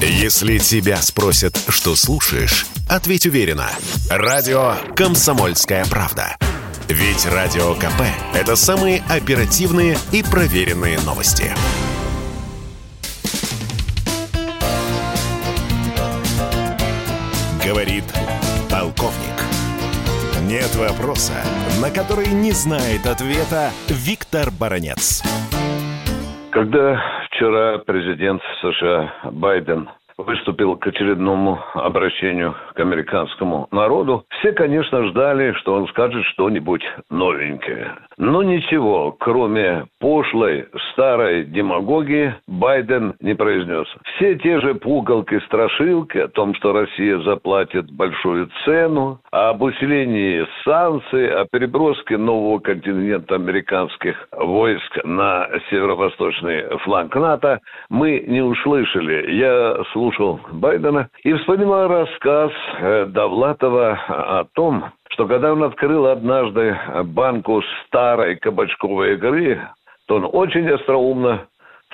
Если тебя спросят, что слушаешь, ответь уверенно. Радио «Комсомольская правда». Ведь Радио КП – это самые оперативные и проверенные новости. Говорит полковник. Нет вопроса, на который не знает ответа Виктор Баранец. Когда вчера президент США Байден выступил к очередному обращению к американскому народу, все, конечно, ждали, что он скажет что-нибудь новенькое. Но ничего, кроме пошлой старой демагогии, Байден не произнес. Все те же пугалки, страшилки о том, что Россия заплатит большую цену, об усилении санкций, о переброске нового контингента американских войск на северо-восточный фланг НАТО мы не услышали. Я слушал слушал Байдена и вспоминал рассказ э, Довлатова о том, что когда он открыл однажды банку старой кабачковой игры, то он очень остроумно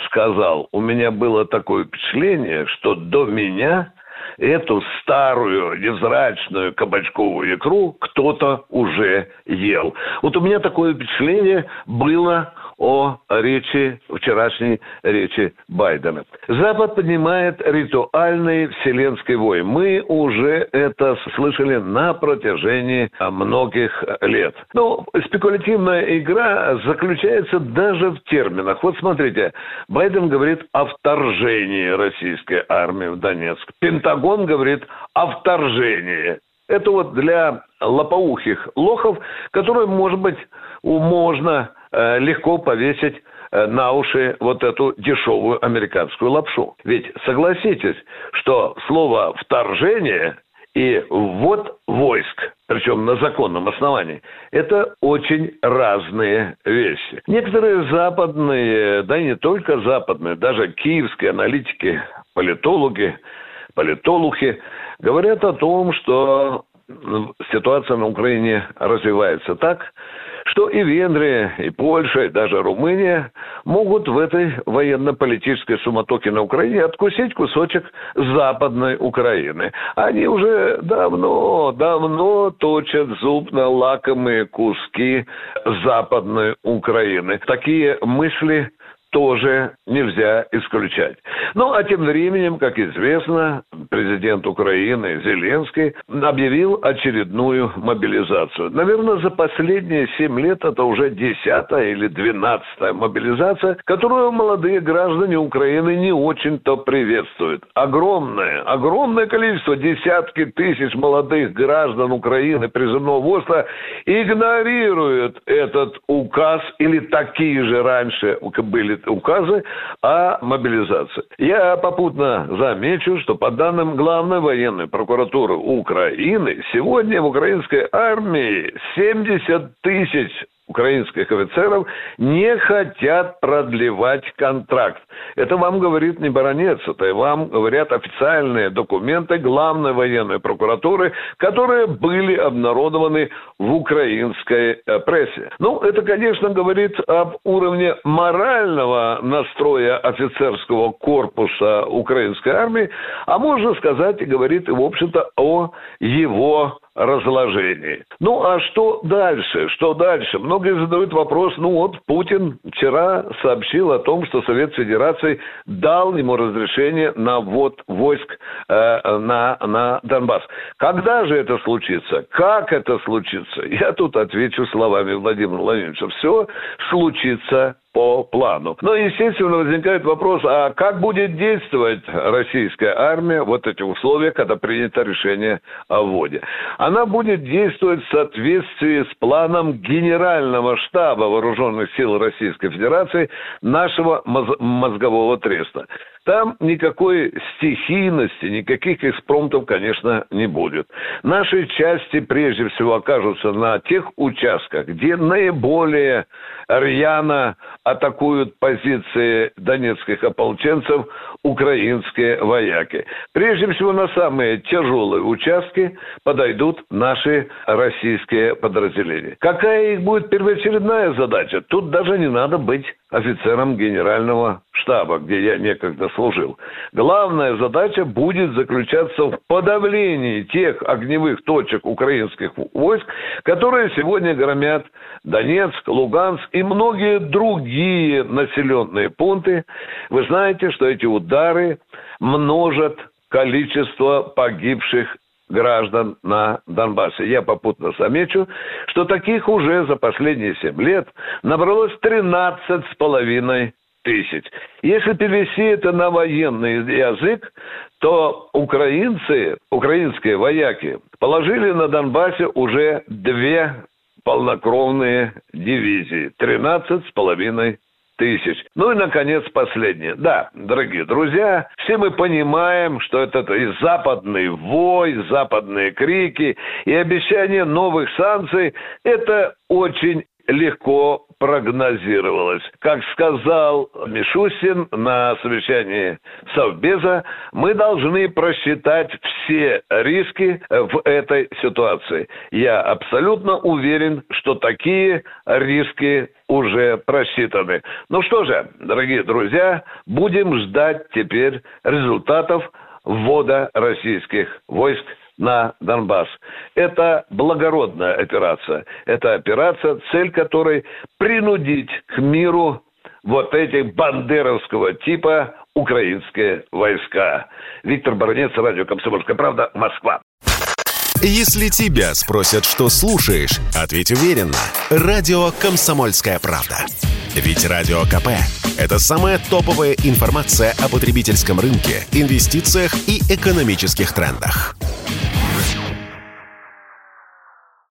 сказал, у меня было такое впечатление, что до меня эту старую невзрачную кабачковую икру кто-то уже ел. Вот у меня такое впечатление было о речи, вчерашней речи Байдена. Запад поднимает ритуальный вселенский вой. Мы уже это слышали на протяжении многих лет. Ну, спекулятивная игра заключается даже в терминах. Вот смотрите, Байден говорит о вторжении российской армии в Донецк. Пентагон говорит о вторжении. Это вот для лопоухих лохов, которые, может быть, можно легко повесить э, на уши вот эту дешевую американскую лапшу. Ведь согласитесь, что слово «вторжение» и «ввод войск», причем на законном основании, это очень разные вещи. Некоторые западные, да и не только западные, даже киевские аналитики, политологи, политолухи говорят о том, что ситуация на Украине развивается так, что и Венгрия, и Польша, и даже Румыния могут в этой военно-политической суматоке на Украине откусить кусочек западной Украины. Они уже давно, давно точат зуб на лакомые куски западной Украины. Такие мысли тоже нельзя исключать. Ну, а тем временем, как известно, президент Украины Зеленский объявил очередную мобилизацию. Наверное, за последние семь лет это уже десятая или двенадцатая мобилизация, которую молодые граждане Украины не очень-то приветствуют. Огромное, огромное количество, десятки тысяч молодых граждан Украины призывного возраста игнорируют этот указ или такие же раньше были указы о мобилизации. Я попутно замечу, что по данным Главной военной прокуратуры Украины, сегодня в украинской армии 70 тысяч украинских офицеров не хотят продлевать контракт. Это вам говорит не баронец, это вам говорят официальные документы главной военной прокуратуры, которые были обнародованы в украинской э, прессе. Ну, это, конечно, говорит об уровне морального настроя офицерского корпуса украинской армии, а можно сказать, говорит, в общем-то, о его разложении. Ну, а что дальше? Что дальше? Многие задают вопрос, ну вот, Путин вчера сообщил о том, что Совет Федерации дал ему разрешение на ввод войск э, на, на Донбасс. Когда же это случится? Как это случится? Я тут отвечу словами Владимира Владимировича. Все случится по плану. Но, естественно, возникает вопрос, а как будет действовать российская армия вот эти условия, когда принято решение о вводе? Она будет действовать в соответствии с планом Генерального штаба Вооруженных сил Российской Федерации нашего мозгового треста. Там никакой стихийности, никаких экспромтов, конечно, не будет. Наши части прежде всего окажутся на тех участках, где наиболее рьяно атакуют позиции донецких ополченцев украинские вояки. Прежде всего на самые тяжелые участки подойдут наши российские подразделения. Какая их будет первоочередная задача? Тут даже не надо быть офицером генерального штаба, где я некогда служил. Главная задача будет заключаться в подавлении тех огневых точек украинских войск, которые сегодня громят Донецк, Луганск и многие другие населенные пункты. Вы знаете, что эти удары множат количество погибших граждан на Донбассе. Я попутно замечу, что таких уже за последние 7 лет набралось 13 с половиной тысяч. Если перевести это на военный язык, то украинцы, украинские вояки положили на Донбассе уже две полнокровные дивизии. 13 с половиной тысяч. Ну и, наконец, последнее. Да, дорогие друзья, все мы понимаем, что это и западный вой, западные крики, и обещание новых санкций – это очень легко прогнозировалось. Как сказал Мишустин на совещании Совбеза, мы должны просчитать все риски в этой ситуации. Я абсолютно уверен, что такие риски уже просчитаны. Ну что же, дорогие друзья, будем ждать теперь результатов ввода российских войск на Донбасс. Это благородная операция. Это операция, цель которой принудить к миру вот эти бандеровского типа украинские войска. Виктор Баранец, радио «Комсомольская правда», Москва. Если тебя спросят, что слушаешь, ответь уверенно. Радио «Комсомольская правда». Ведь Радио КП – это самая топовая информация о потребительском рынке, инвестициях и экономических трендах.